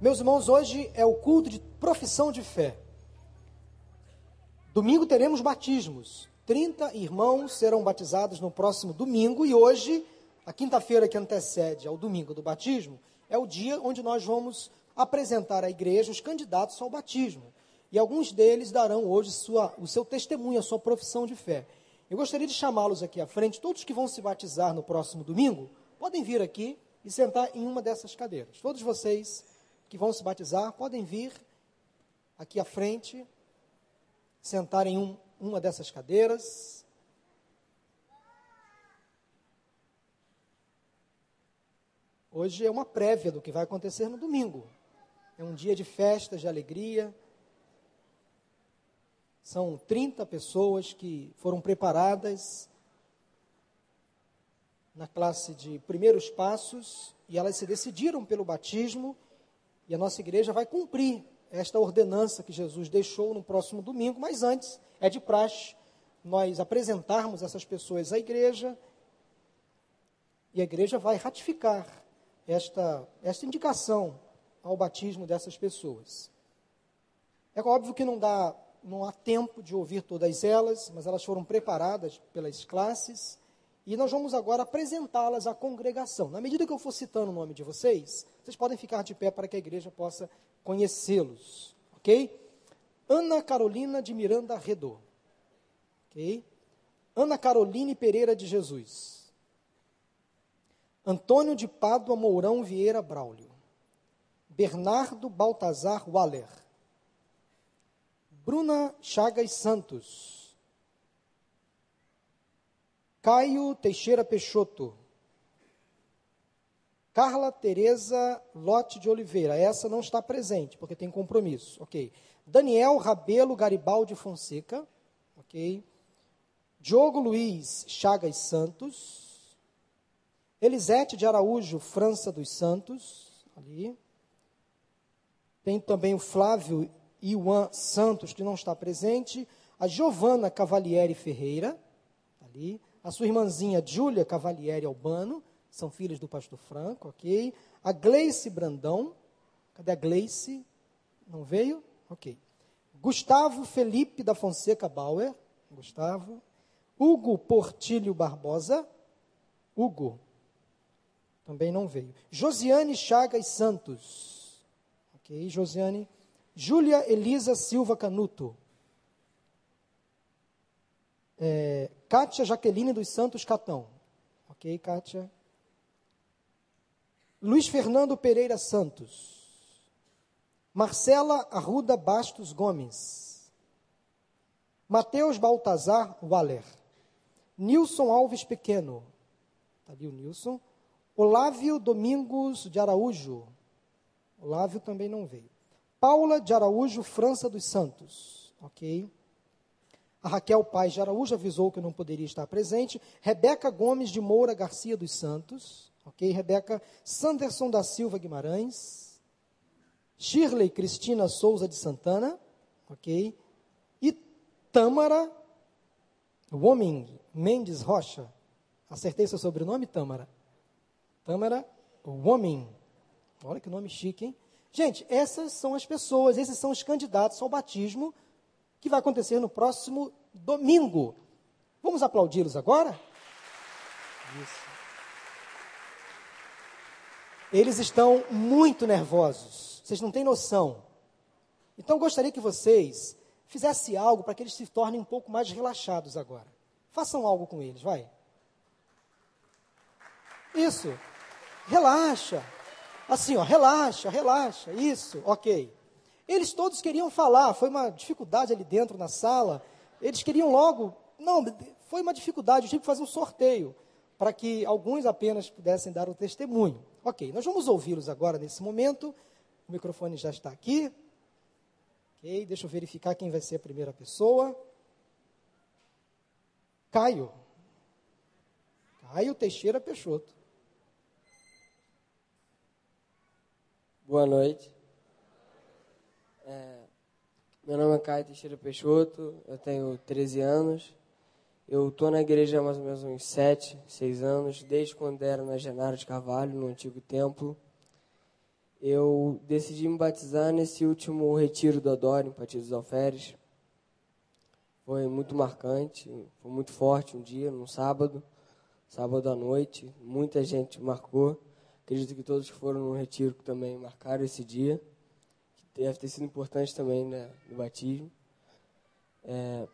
Meus irmãos, hoje é o culto de profissão de fé. Domingo teremos batismos. 30 irmãos serão batizados no próximo domingo e hoje, a quinta-feira que antecede ao domingo do batismo, é o dia onde nós vamos apresentar à igreja os candidatos ao batismo. E alguns deles darão hoje sua, o seu testemunho, a sua profissão de fé. Eu gostaria de chamá-los aqui à frente, todos que vão se batizar no próximo domingo, podem vir aqui e sentar em uma dessas cadeiras. Todos vocês que vão se batizar podem vir aqui à frente, sentar em um, uma dessas cadeiras. Hoje é uma prévia do que vai acontecer no domingo. É um dia de festas, de alegria. São 30 pessoas que foram preparadas na classe de primeiros passos e elas se decidiram pelo batismo e a nossa igreja vai cumprir esta ordenança que Jesus deixou no próximo domingo, mas antes é de praxe nós apresentarmos essas pessoas à igreja e a igreja vai ratificar esta, esta indicação ao batismo dessas pessoas. É óbvio que não dá, não há tempo de ouvir todas elas, mas elas foram preparadas pelas classes e nós vamos agora apresentá-las à congregação. Na medida que eu for citando o nome de vocês, vocês podem ficar de pé para que a igreja possa conhecê-los, ok? Ana Carolina de Miranda Redor, ok? Ana Caroline Pereira de Jesus. Antônio de Pádua Mourão Vieira Braulio. Bernardo Baltazar Waller. Bruna Chagas Santos. Caio Teixeira Peixoto. Carla Tereza Lote de Oliveira. Essa não está presente, porque tem compromisso. Ok. Daniel Rabelo Garibaldi Fonseca. Ok. Diogo Luiz Chagas Santos. Elisete de Araújo França dos Santos. Ali. Tem também o Flávio Iwan Santos, que não está presente. A Giovana Cavalieri Ferreira. Ali a sua irmãzinha Júlia Cavalieri Albano, são filhos do pastor Franco, ok? A Gleice Brandão, cadê a Gleice? Não veio? Ok. Gustavo Felipe da Fonseca Bauer, Gustavo. Hugo Portilho Barbosa, Hugo, também não veio. Josiane Chagas Santos, ok? Josiane. Júlia Elisa Silva Canuto, é, Kátia Jaqueline dos Santos Catão. Ok, Kátia. Luiz Fernando Pereira Santos. Marcela Arruda Bastos Gomes. Mateus Baltazar Waller. Nilson Alves Pequeno. Está ali o Nilson. Olávio Domingos de Araújo. Olávio também não veio. Paula de Araújo França dos Santos. Ok. A Raquel Paz de Araújo avisou que não poderia estar presente. Rebeca Gomes de Moura Garcia dos Santos. Ok, Rebeca Sanderson da Silva Guimarães. Shirley Cristina Souza de Santana. Ok. E Tâmara Woming Mendes Rocha. Acertei seu sobrenome, Tâmara? Tâmara Woming. Olha que nome chique, hein? Gente, essas são as pessoas, esses são os candidatos ao batismo que vai acontecer no próximo domingo. Vamos aplaudi-los agora? Isso. Eles estão muito nervosos, vocês não têm noção. Então gostaria que vocês fizessem algo para que eles se tornem um pouco mais relaxados agora. Façam algo com eles, vai. Isso. Relaxa. Assim, ó, relaxa, relaxa. Isso, ok. Eles todos queriam falar, foi uma dificuldade ali dentro na sala. Eles queriam logo. Não, foi uma dificuldade, eu tive que fazer um sorteio para que alguns apenas pudessem dar o testemunho. Ok, nós vamos ouvi-los agora nesse momento. O microfone já está aqui. Ok, deixa eu verificar quem vai ser a primeira pessoa. Caio. Caio Teixeira Peixoto. Boa noite. É, meu nome é Caio Teixeira Peixoto, eu tenho 13 anos. Eu estou na igreja há mais ou menos uns 7, 6 anos, desde quando era na Genaro de Carvalho, no antigo templo. Eu decidi me batizar nesse último retiro do Adoro, em Patia dos Alferes. Foi muito marcante, foi muito forte um dia, num sábado, sábado à noite. Muita gente marcou. Acredito que todos que foram no retiro também marcaram esse dia. Deve ter sido importante também né, no batismo. É,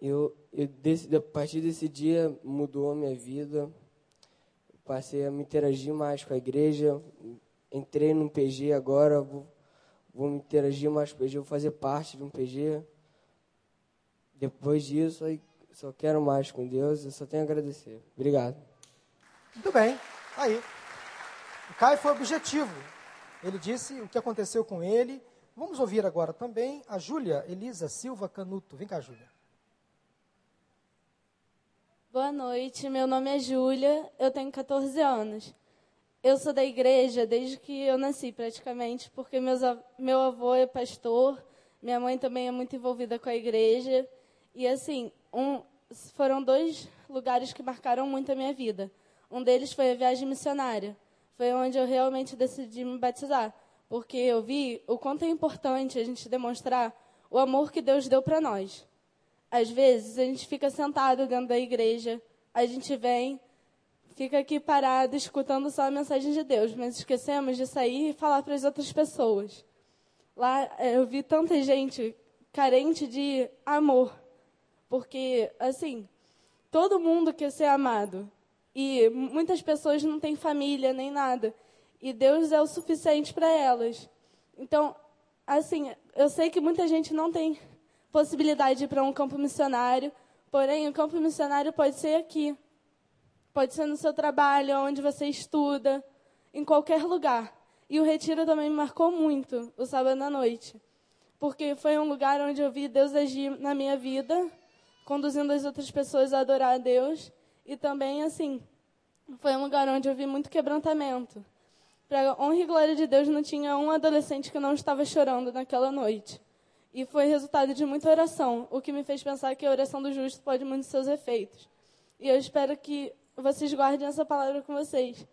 eu, eu a partir desse dia mudou a minha vida. Passei a me interagir mais com a igreja. Entrei num PG agora, vou, vou me interagir mais com o PG, vou fazer parte de um PG. Depois disso, aí só quero mais com Deus, eu só tenho a agradecer. Obrigado. Muito bem, aí. O Caio foi objetivo. Ele disse o que aconteceu com ele. Vamos ouvir agora também a Júlia Elisa Silva Canuto. Vem cá, Júlia. Boa noite, meu nome é Júlia, eu tenho 14 anos. Eu sou da igreja desde que eu nasci, praticamente, porque meus, meu avô é pastor, minha mãe também é muito envolvida com a igreja. E, assim, um, foram dois lugares que marcaram muito a minha vida. Um deles foi a viagem missionária. Foi onde eu realmente decidi me batizar, porque eu vi o quanto é importante a gente demonstrar o amor que Deus deu para nós. Às vezes a gente fica sentado dentro da igreja, a gente vem, fica aqui parado escutando só a mensagem de Deus, mas esquecemos de sair e falar para as outras pessoas. Lá eh, eu vi tanta gente carente de amor, porque assim, todo mundo quer ser amado e muitas pessoas não têm família nem nada e Deus é o suficiente para elas. Então, assim, eu sei que muita gente não tem possibilidade para um campo missionário, porém o campo missionário pode ser aqui. Pode ser no seu trabalho, onde você estuda, em qualquer lugar. E o retiro também me marcou muito, o sábado à noite. Porque foi um lugar onde eu vi Deus agir na minha vida, conduzindo as outras pessoas a adorar a Deus. E também, assim, foi um lugar onde eu vi muito quebrantamento. Para honra e glória de Deus, não tinha um adolescente que não estava chorando naquela noite. E foi resultado de muita oração, o que me fez pensar que a oração do justo pode muitos seus efeitos. E eu espero que vocês guardem essa palavra com vocês.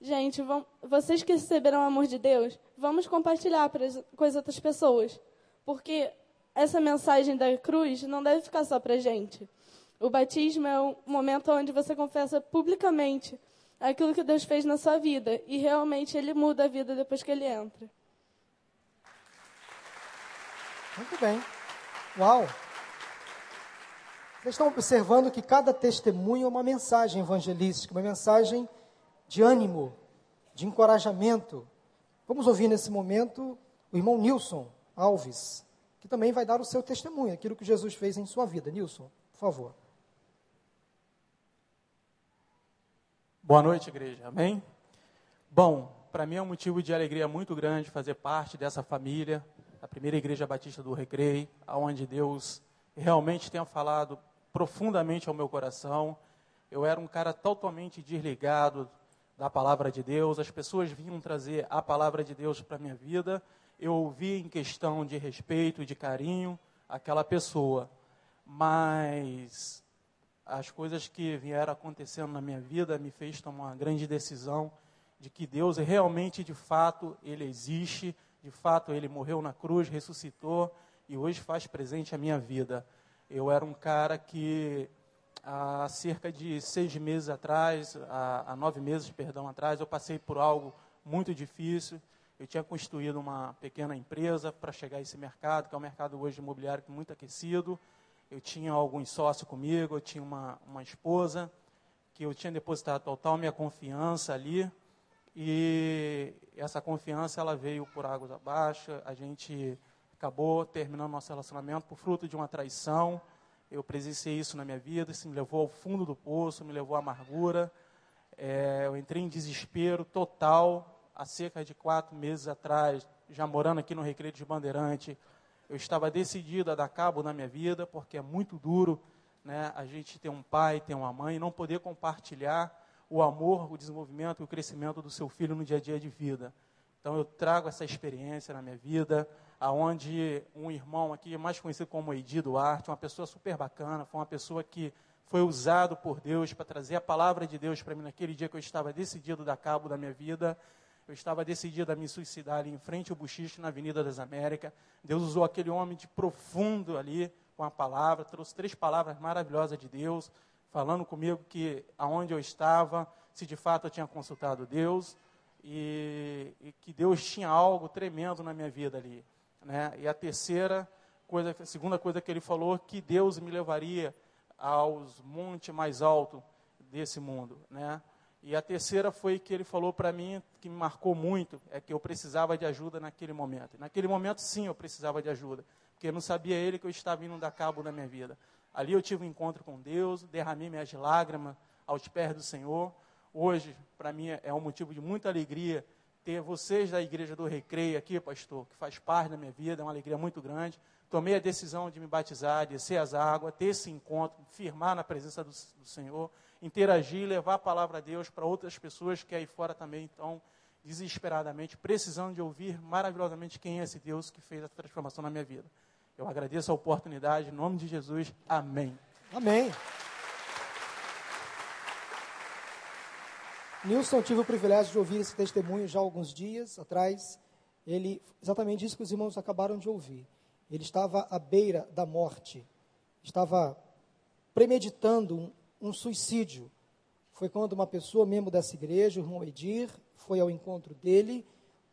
Gente, vão, vocês que receberam o amor de Deus, vamos compartilhar com as outras pessoas. Porque essa mensagem da cruz não deve ficar só para gente. O batismo é o momento onde você confessa publicamente aquilo que Deus fez na sua vida. E realmente ele muda a vida depois que ele entra. Muito bem. Uau! Vocês estão observando que cada testemunho é uma mensagem evangelística, uma mensagem de ânimo, de encorajamento. Vamos ouvir nesse momento o irmão Nilson Alves, que também vai dar o seu testemunho, aquilo que Jesus fez em sua vida. Nilson, por favor. Boa noite, igreja. Amém? Bom, para mim é um motivo de alegria muito grande fazer parte dessa família, a primeira igreja batista do Recreio, aonde Deus realmente tenha falado profundamente ao meu coração. Eu era um cara totalmente desligado da palavra de Deus. As pessoas vinham trazer a palavra de Deus para minha vida. Eu ouvia em questão de respeito, de carinho aquela pessoa, mas as coisas que vieram acontecendo na minha vida me fez tomar uma grande decisão de que Deus realmente, de fato, ele existe de fato, ele morreu na cruz, ressuscitou e hoje faz presente a minha vida. Eu era um cara que há cerca de seis meses atrás, há, há nove meses, perdão, atrás, eu passei por algo muito difícil. Eu tinha constituído uma pequena empresa para chegar a esse mercado, que é um mercado hoje imobiliário muito aquecido. Eu tinha alguns sócios comigo, eu tinha uma, uma esposa, que eu tinha depositado total minha confiança ali. E essa confiança ela veio por águas abaixo. A gente acabou terminando nosso relacionamento por fruto de uma traição. Eu presenciei isso na minha vida, isso me levou ao fundo do poço, me levou à amargura. É, eu entrei em desespero total há cerca de quatro meses atrás, já morando aqui no Recreio de Bandeirante. Eu estava decidido a dar cabo na minha vida, porque é muito duro né, a gente ter um pai, ter uma mãe, não poder compartilhar o amor, o desenvolvimento e o crescimento do seu filho no dia a dia de vida. Então eu trago essa experiência na minha vida, aonde um irmão aqui, mais conhecido como Eidi Duarte, uma pessoa super bacana, foi uma pessoa que foi usado por Deus para trazer a palavra de Deus para mim naquele dia que eu estava decidido a dar cabo da minha vida. Eu estava decidido a me suicidar ali em frente ao Buchiche, na Avenida das Américas. Deus usou aquele homem de profundo ali com a palavra, trouxe três palavras maravilhosas de Deus, falando comigo que aonde eu estava, se de fato eu tinha consultado Deus e, e que Deus tinha algo tremendo na minha vida ali. Né? E a terceira coisa, a segunda coisa que ele falou, que Deus me levaria aos montes mais altos desse mundo, né? E a terceira foi que ele falou para mim, que me marcou muito, é que eu precisava de ajuda naquele momento. Naquele momento, sim, eu precisava de ajuda, porque não sabia ele que eu estava indo dar cabo na minha vida. Ali eu tive um encontro com Deus, derramei minhas lágrimas aos pés do Senhor. Hoje, para mim, é um motivo de muita alegria ter vocês da Igreja do Recreio aqui, pastor, que faz parte da minha vida, é uma alegria muito grande. Tomei a decisão de me batizar, descer as águas, ter esse encontro, firmar na presença do, do Senhor interagir, levar a palavra a Deus para outras pessoas que aí fora também estão desesperadamente precisando de ouvir maravilhosamente quem é esse Deus que fez a transformação na minha vida. Eu agradeço a oportunidade, em nome de Jesus, amém. Amém. Nilson, tive o privilégio de ouvir esse testemunho já há alguns dias atrás. Ele, exatamente isso que os irmãos acabaram de ouvir. Ele estava à beira da morte, estava premeditando um, um suicídio. Foi quando uma pessoa, membro dessa igreja, o irmão Edir, foi ao encontro dele,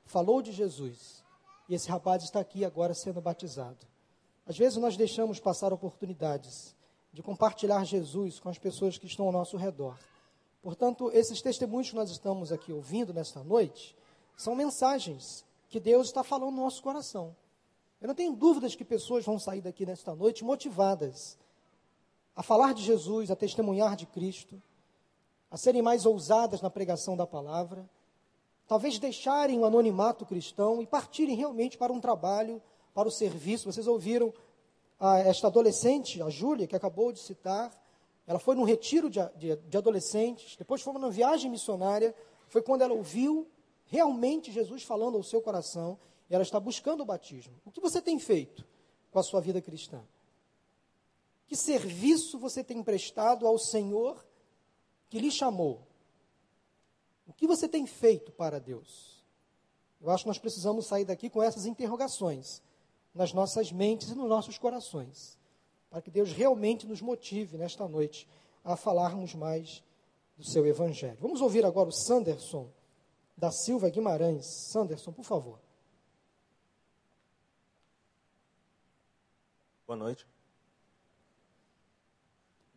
falou de Jesus. E esse rapaz está aqui agora sendo batizado. Às vezes nós deixamos passar oportunidades de compartilhar Jesus com as pessoas que estão ao nosso redor. Portanto, esses testemunhos que nós estamos aqui ouvindo nesta noite são mensagens que Deus está falando no nosso coração. Eu não tenho dúvidas que pessoas vão sair daqui nesta noite motivadas a falar de Jesus, a testemunhar de Cristo, a serem mais ousadas na pregação da palavra, talvez deixarem o anonimato cristão e partirem realmente para um trabalho, para o serviço. Vocês ouviram a, esta adolescente, a Júlia, que acabou de citar, ela foi num retiro de, de, de adolescentes, depois foi numa viagem missionária, foi quando ela ouviu realmente Jesus falando ao seu coração, ela está buscando o batismo. O que você tem feito com a sua vida cristã? Que serviço você tem prestado ao Senhor que lhe chamou? O que você tem feito para Deus? Eu acho que nós precisamos sair daqui com essas interrogações nas nossas mentes e nos nossos corações, para que Deus realmente nos motive nesta noite a falarmos mais do seu Evangelho. Vamos ouvir agora o Sanderson da Silva Guimarães. Sanderson, por favor. Boa noite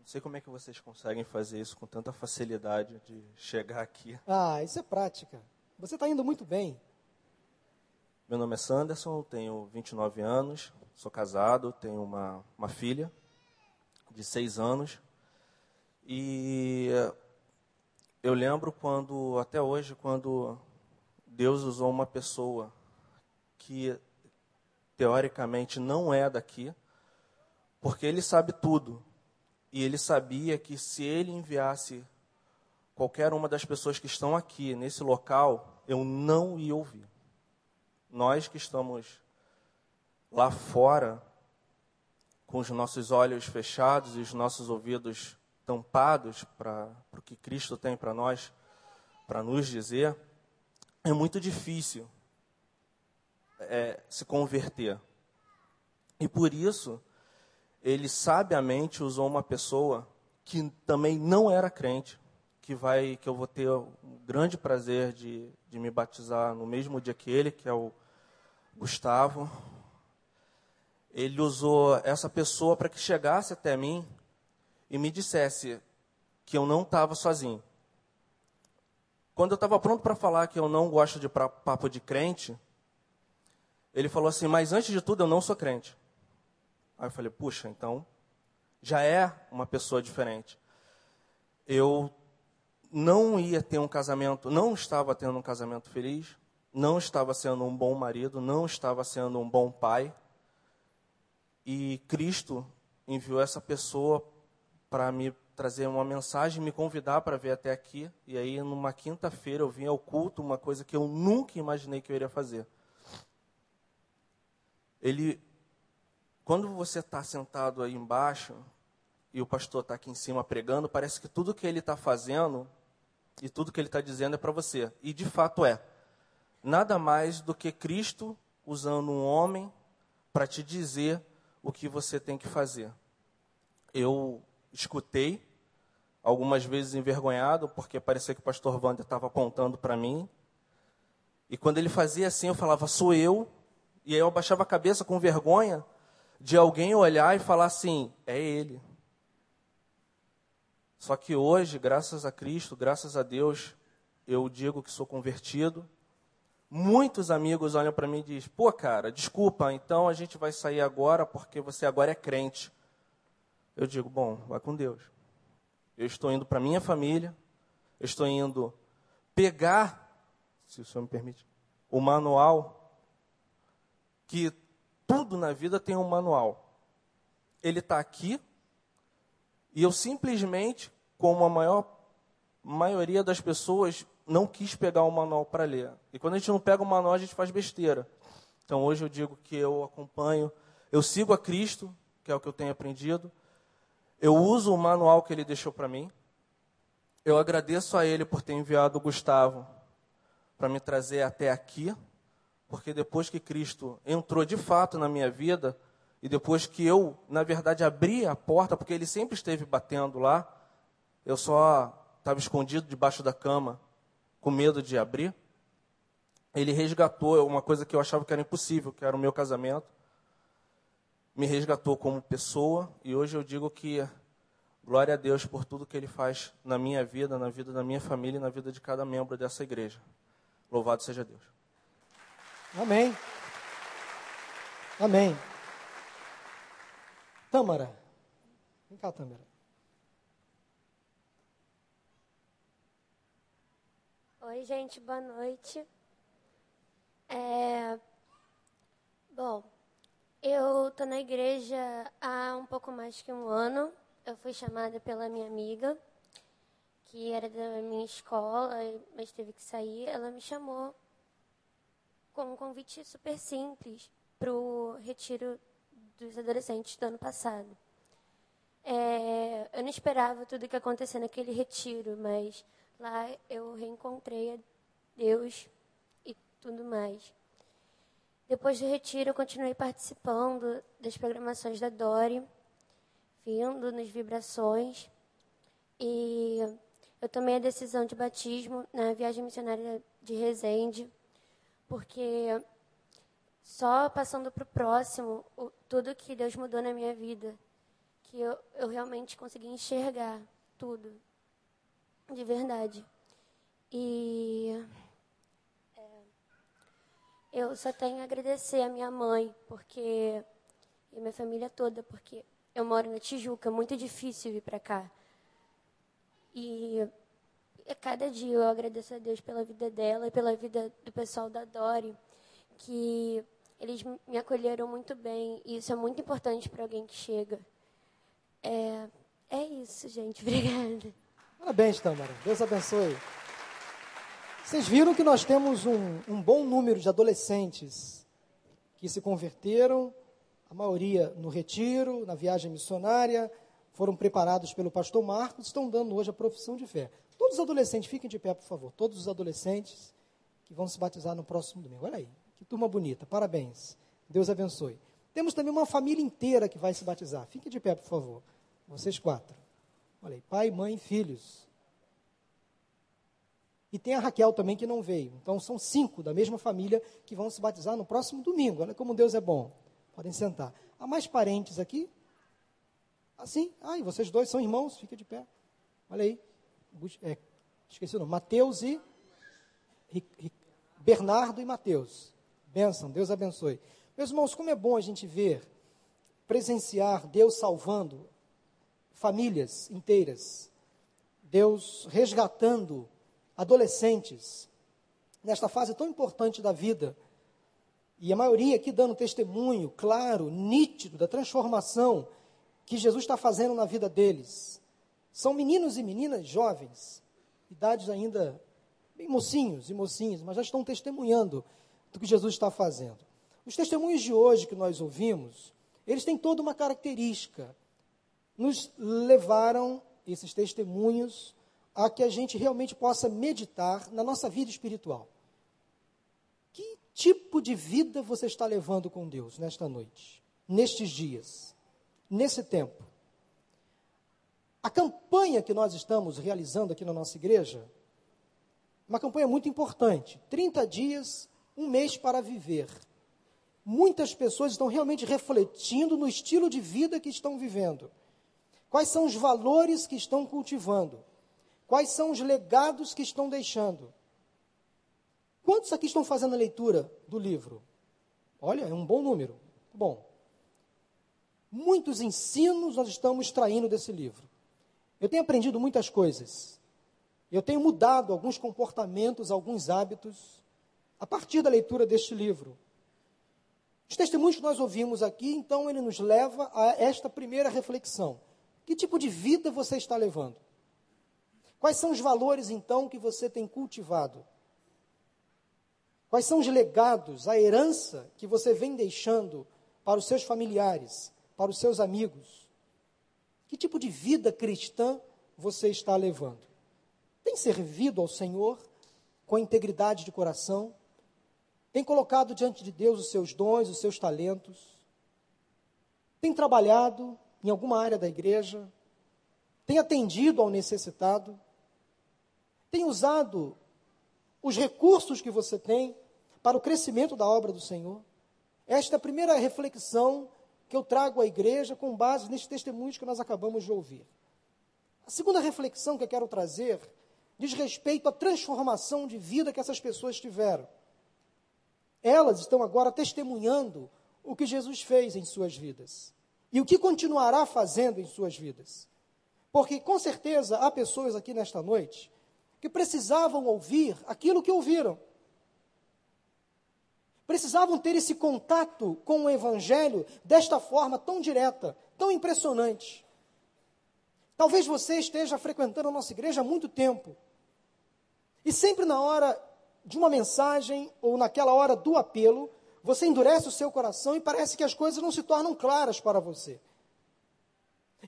sei como é que vocês conseguem fazer isso com tanta facilidade de chegar aqui. Ah, isso é prática. Você está indo muito bem. Meu nome é Sanderson, tenho 29 anos, sou casado, tenho uma, uma filha de 6 anos. E eu lembro quando, até hoje, quando Deus usou uma pessoa que teoricamente não é daqui, porque Ele sabe tudo. E ele sabia que se ele enviasse qualquer uma das pessoas que estão aqui nesse local, eu não ia ouvir. Nós que estamos lá fora, com os nossos olhos fechados e os nossos ouvidos tampados para o que Cristo tem para nós, para nos dizer, é muito difícil é, se converter. E por isso, ele sabiamente usou uma pessoa que também não era crente, que vai que eu vou ter o grande prazer de, de me batizar no mesmo dia que ele, que é o Gustavo. Ele usou essa pessoa para que chegasse até mim e me dissesse que eu não estava sozinho. Quando eu estava pronto para falar que eu não gosto de papo de crente, ele falou assim: Mas antes de tudo, eu não sou crente. Aí eu falei, puxa, então já é uma pessoa diferente. Eu não ia ter um casamento, não estava tendo um casamento feliz, não estava sendo um bom marido, não estava sendo um bom pai. E Cristo enviou essa pessoa para me trazer uma mensagem, me convidar para vir até aqui. E aí, numa quinta-feira, eu vim ao culto, uma coisa que eu nunca imaginei que eu iria fazer. Ele quando você está sentado aí embaixo e o pastor está aqui em cima pregando, parece que tudo que ele está fazendo e tudo que ele está dizendo é para você. E de fato é. nada mais do que Cristo usando um homem para te dizer o que você tem que fazer. Eu escutei, algumas vezes envergonhado, porque parecia que o pastor Wander estava apontando para mim. E quando ele fazia assim, eu falava, sou eu. E aí eu abaixava a cabeça com vergonha de alguém olhar e falar assim, é ele. Só que hoje, graças a Cristo, graças a Deus, eu digo que sou convertido. Muitos amigos olham para mim e dizem: pô, cara, desculpa, então a gente vai sair agora porque você agora é crente. Eu digo: bom, vai com Deus. Eu estou indo para minha família, eu estou indo pegar, se o senhor me permite, o manual, que tudo na vida tem um manual. Ele está aqui, e eu simplesmente, como a maior maioria das pessoas, não quis pegar o manual para ler. E quando a gente não pega o manual, a gente faz besteira. Então hoje eu digo que eu acompanho, eu sigo a Cristo, que é o que eu tenho aprendido. Eu uso o manual que ele deixou para mim. Eu agradeço a ele por ter enviado o Gustavo para me trazer até aqui, porque depois que Cristo entrou de fato na minha vida, e depois que eu, na verdade, abri a porta, porque ele sempre esteve batendo lá, eu só estava escondido debaixo da cama, com medo de abrir. Ele resgatou uma coisa que eu achava que era impossível, que era o meu casamento. Me resgatou como pessoa, e hoje eu digo que glória a Deus por tudo que ele faz na minha vida, na vida da minha família e na vida de cada membro dessa igreja. Louvado seja Deus. Amém. Amém. Tâmara. Vem cá, Tâmara. Oi, gente, boa noite. É... Bom, eu tô na igreja há um pouco mais que um ano. Eu fui chamada pela minha amiga, que era da minha escola, mas teve que sair. Ela me chamou com um convite super simples para o retiro dos adolescentes do ano passado. É, eu não esperava tudo o que aconteceu naquele retiro, mas lá eu reencontrei a Deus e tudo mais. Depois do retiro, eu continuei participando das programações da Dori, vindo nas vibrações. E eu tomei a decisão de batismo na viagem missionária de Resende, porque só passando para o próximo, tudo que Deus mudou na minha vida, que eu, eu realmente consegui enxergar tudo, de verdade. E é, eu só tenho a agradecer a minha mãe, porque e a minha família toda, porque eu moro na Tijuca, é muito difícil vir para cá. E a cada dia eu agradeço a Deus pela vida dela e pela vida do pessoal da Dori, que eles me acolheram muito bem e isso é muito importante para alguém que chega. É, é isso, gente. Obrigada. Parabéns, Tamara. Deus abençoe. Vocês viram que nós temos um, um bom número de adolescentes que se converteram, a maioria no retiro, na viagem missionária, foram preparados pelo pastor Marcos, estão dando hoje a profissão de fé. Todos os adolescentes, fiquem de pé, por favor. Todos os adolescentes que vão se batizar no próximo domingo. Olha aí. Que turma bonita, parabéns. Deus abençoe. Temos também uma família inteira que vai se batizar. Fique de pé, por favor. Vocês quatro. Olha aí, pai, mãe, filhos. E tem a Raquel também que não veio. Então são cinco da mesma família que vão se batizar no próximo domingo. Olha como Deus é bom. Podem sentar. Há mais parentes aqui? Assim? Ah, e vocês dois são irmãos? Fica de pé. Olha aí. É, esqueci o nome. Mateus e Bernardo e Mateus. Bênção, Deus abençoe. Meus irmãos, como é bom a gente ver, presenciar Deus salvando famílias inteiras, Deus resgatando adolescentes nesta fase tão importante da vida. E a maioria aqui dando testemunho claro, nítido da transformação que Jesus está fazendo na vida deles. São meninos e meninas jovens, idades ainda bem mocinhos e mocinhas, mas já estão testemunhando do que Jesus está fazendo. Os testemunhos de hoje que nós ouvimos, eles têm toda uma característica. Nos levaram, esses testemunhos, a que a gente realmente possa meditar na nossa vida espiritual. Que tipo de vida você está levando com Deus nesta noite, nestes dias, nesse tempo? A campanha que nós estamos realizando aqui na nossa igreja, uma campanha muito importante: 30 dias, um mês para viver. Muitas pessoas estão realmente refletindo no estilo de vida que estão vivendo. Quais são os valores que estão cultivando? Quais são os legados que estão deixando? Quantos aqui estão fazendo a leitura do livro? Olha, é um bom número. Bom. Muitos ensinos nós estamos extraindo desse livro. Eu tenho aprendido muitas coisas. Eu tenho mudado alguns comportamentos, alguns hábitos, a partir da leitura deste livro. Os testemunhos que nós ouvimos aqui, então, ele nos leva a esta primeira reflexão. Que tipo de vida você está levando? Quais são os valores, então, que você tem cultivado? Quais são os legados, a herança que você vem deixando para os seus familiares, para os seus amigos? Que tipo de vida cristã você está levando? Tem servido ao Senhor com integridade de coração? Tem colocado diante de Deus os seus dons, os seus talentos? Tem trabalhado em alguma área da igreja? Tem atendido ao necessitado? Tem usado os recursos que você tem para o crescimento da obra do Senhor? Esta é a primeira reflexão que eu trago à igreja com base nestes testemunhos que nós acabamos de ouvir. A segunda reflexão que eu quero trazer diz respeito à transformação de vida que essas pessoas tiveram. Elas estão agora testemunhando o que Jesus fez em suas vidas e o que continuará fazendo em suas vidas. Porque com certeza há pessoas aqui nesta noite que precisavam ouvir aquilo que ouviram precisavam ter esse contato com o Evangelho desta forma tão direta, tão impressionante. Talvez você esteja frequentando a nossa igreja há muito tempo. E sempre na hora de uma mensagem ou naquela hora do apelo, você endurece o seu coração e parece que as coisas não se tornam claras para você.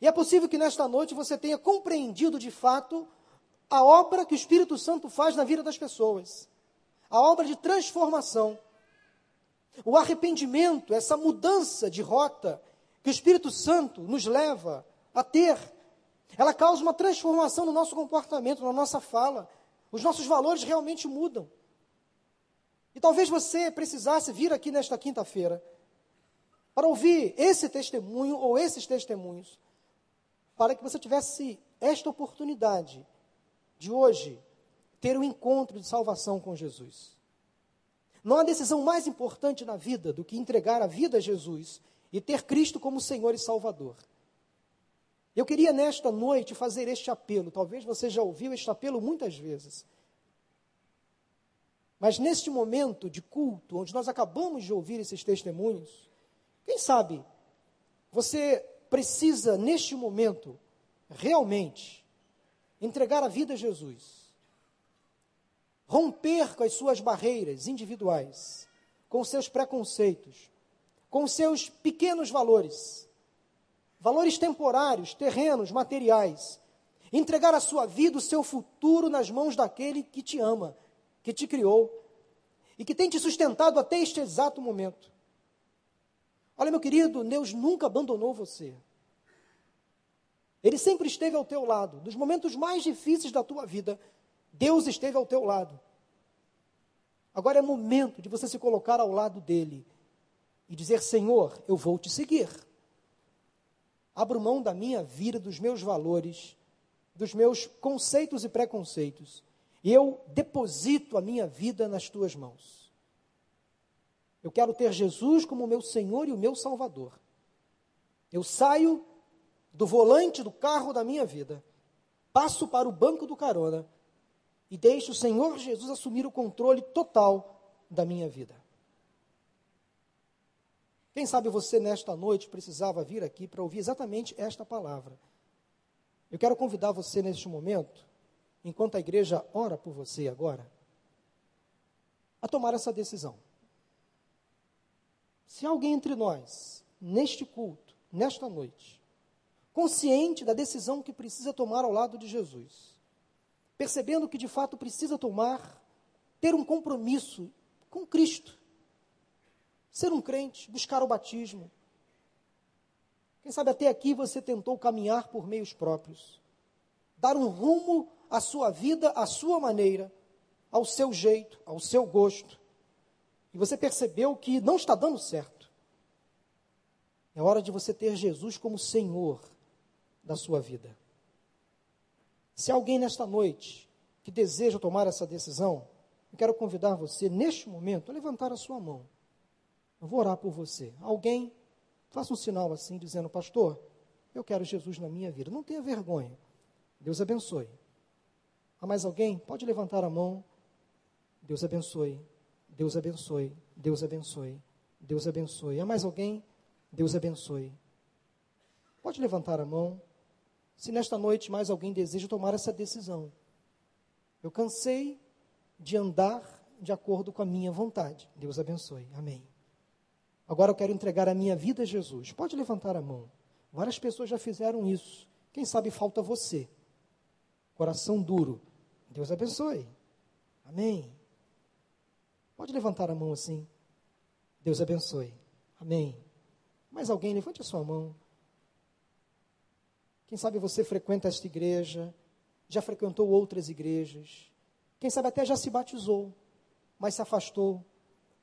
E é possível que nesta noite você tenha compreendido de fato a obra que o Espírito Santo faz na vida das pessoas. A obra de transformação. O arrependimento, essa mudança de rota que o Espírito Santo nos leva a ter, ela causa uma transformação no nosso comportamento, na nossa fala. Os nossos valores realmente mudam. E talvez você precisasse vir aqui nesta quinta-feira para ouvir esse testemunho ou esses testemunhos, para que você tivesse esta oportunidade de hoje ter um encontro de salvação com Jesus. Não há decisão mais importante na vida do que entregar a vida a Jesus e ter Cristo como Senhor e Salvador. Eu queria nesta noite fazer este apelo. Talvez você já ouviu este apelo muitas vezes. Mas neste momento de culto, onde nós acabamos de ouvir esses testemunhos, quem sabe você precisa, neste momento, realmente entregar a vida a Jesus romper com as suas barreiras individuais, com seus preconceitos, com seus pequenos valores, valores temporários, terrenos, materiais, entregar a sua vida, o seu futuro nas mãos daquele que te ama, que te criou e que tem te sustentado até este exato momento. Olha, meu querido, Deus nunca abandonou você. Ele sempre esteve ao teu lado, nos momentos mais difíceis da tua vida, Deus esteve ao teu lado. Agora é momento de você se colocar ao lado dele e dizer: Senhor, eu vou te seguir. Abro mão da minha vida, dos meus valores, dos meus conceitos e preconceitos, e eu deposito a minha vida nas tuas mãos. Eu quero ter Jesus como meu Senhor e o meu Salvador. Eu saio do volante do carro da minha vida, passo para o banco do carona e deixe o Senhor Jesus assumir o controle total da minha vida. Quem sabe você nesta noite precisava vir aqui para ouvir exatamente esta palavra. Eu quero convidar você neste momento, enquanto a igreja ora por você agora, a tomar essa decisão. Se alguém entre nós, neste culto, nesta noite, consciente da decisão que precisa tomar ao lado de Jesus, percebendo que de fato precisa tomar, ter um compromisso com Cristo. Ser um crente, buscar o batismo. Quem sabe até aqui você tentou caminhar por meios próprios, dar um rumo à sua vida, à sua maneira, ao seu jeito, ao seu gosto. E você percebeu que não está dando certo. É hora de você ter Jesus como Senhor da sua vida. Se alguém nesta noite que deseja tomar essa decisão, eu quero convidar você, neste momento, a levantar a sua mão. Eu vou orar por você. Alguém, faça um sinal assim, dizendo: Pastor, eu quero Jesus na minha vida. Não tenha vergonha. Deus abençoe. Há mais alguém? Pode levantar a mão. Deus abençoe. Deus abençoe. Deus abençoe. Deus abençoe. Há mais alguém? Deus abençoe. Pode levantar a mão. Se nesta noite mais alguém deseja tomar essa decisão. Eu cansei de andar de acordo com a minha vontade. Deus abençoe. Amém. Agora eu quero entregar a minha vida a Jesus. Pode levantar a mão. Várias pessoas já fizeram isso. Quem sabe falta você. Coração duro. Deus abençoe. Amém. Pode levantar a mão assim. Deus abençoe. Amém. Mais alguém, levante a sua mão. Quem sabe você frequenta esta igreja, já frequentou outras igrejas, quem sabe até já se batizou, mas se afastou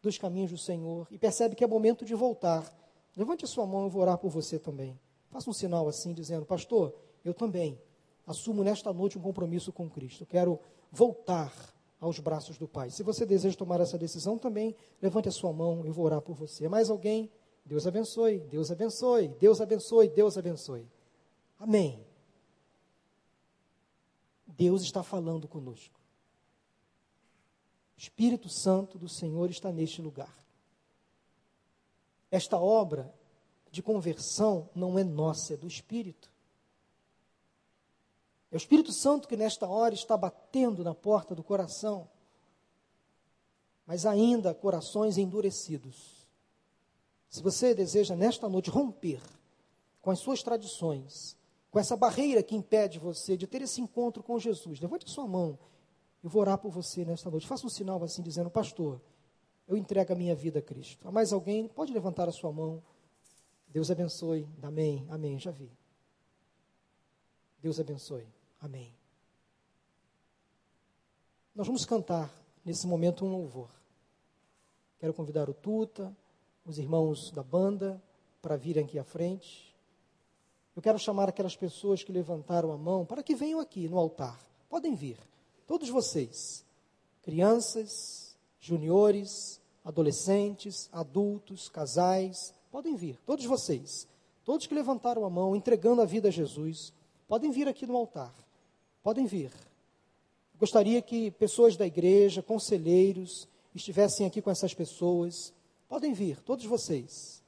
dos caminhos do Senhor e percebe que é momento de voltar. Levante a sua mão, eu vou orar por você também. Faça um sinal assim, dizendo: Pastor, eu também assumo nesta noite um compromisso com Cristo. quero voltar aos braços do Pai. Se você deseja tomar essa decisão, também levante a sua mão, eu vou orar por você. Mais alguém? Deus abençoe, Deus abençoe, Deus abençoe, Deus abençoe. Amém. Deus está falando conosco. Espírito Santo do Senhor está neste lugar. Esta obra de conversão não é nossa, é do Espírito. É o Espírito Santo que nesta hora está batendo na porta do coração, mas ainda corações endurecidos. Se você deseja nesta noite romper com as suas tradições, com essa barreira que impede você de ter esse encontro com Jesus, levante a sua mão eu vou orar por você nesta noite. Faça um sinal assim, dizendo: Pastor, eu entrego a minha vida a Cristo. Há mais alguém? Pode levantar a sua mão. Deus abençoe. Amém. Amém. Já vi. Deus abençoe. Amém. Nós vamos cantar nesse momento um louvor. Quero convidar o Tuta, os irmãos da banda, para virem aqui à frente. Eu quero chamar aquelas pessoas que levantaram a mão para que venham aqui no altar. Podem vir. Todos vocês, crianças, juniores, adolescentes, adultos, casais, podem vir. Todos vocês, todos que levantaram a mão, entregando a vida a Jesus, podem vir aqui no altar. Podem vir. Gostaria que pessoas da igreja, conselheiros, estivessem aqui com essas pessoas. Podem vir, todos vocês.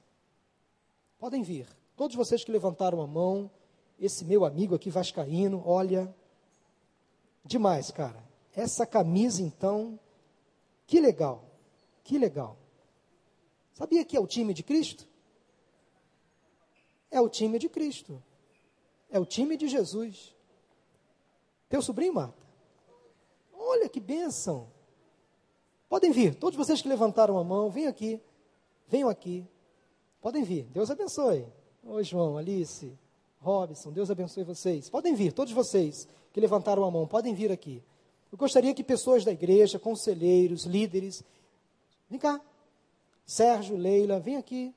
Podem vir. Todos vocês que levantaram a mão, esse meu amigo aqui vascaíno, olha, Demais, cara. Essa camisa, então, que legal. Que legal. Sabia que é o time de Cristo? É o time de Cristo. É o time de Jesus. Teu sobrinho, Marta? Olha que bênção. Podem vir. Todos vocês que levantaram a mão, venham aqui. Venham aqui. Podem vir. Deus abençoe. Oi, João, Alice, Robson, Deus abençoe vocês. Podem vir, todos vocês que levantaram a mão, podem vir aqui. Eu gostaria que pessoas da igreja, conselheiros, líderes, vem cá. Sérgio, Leila, vem aqui.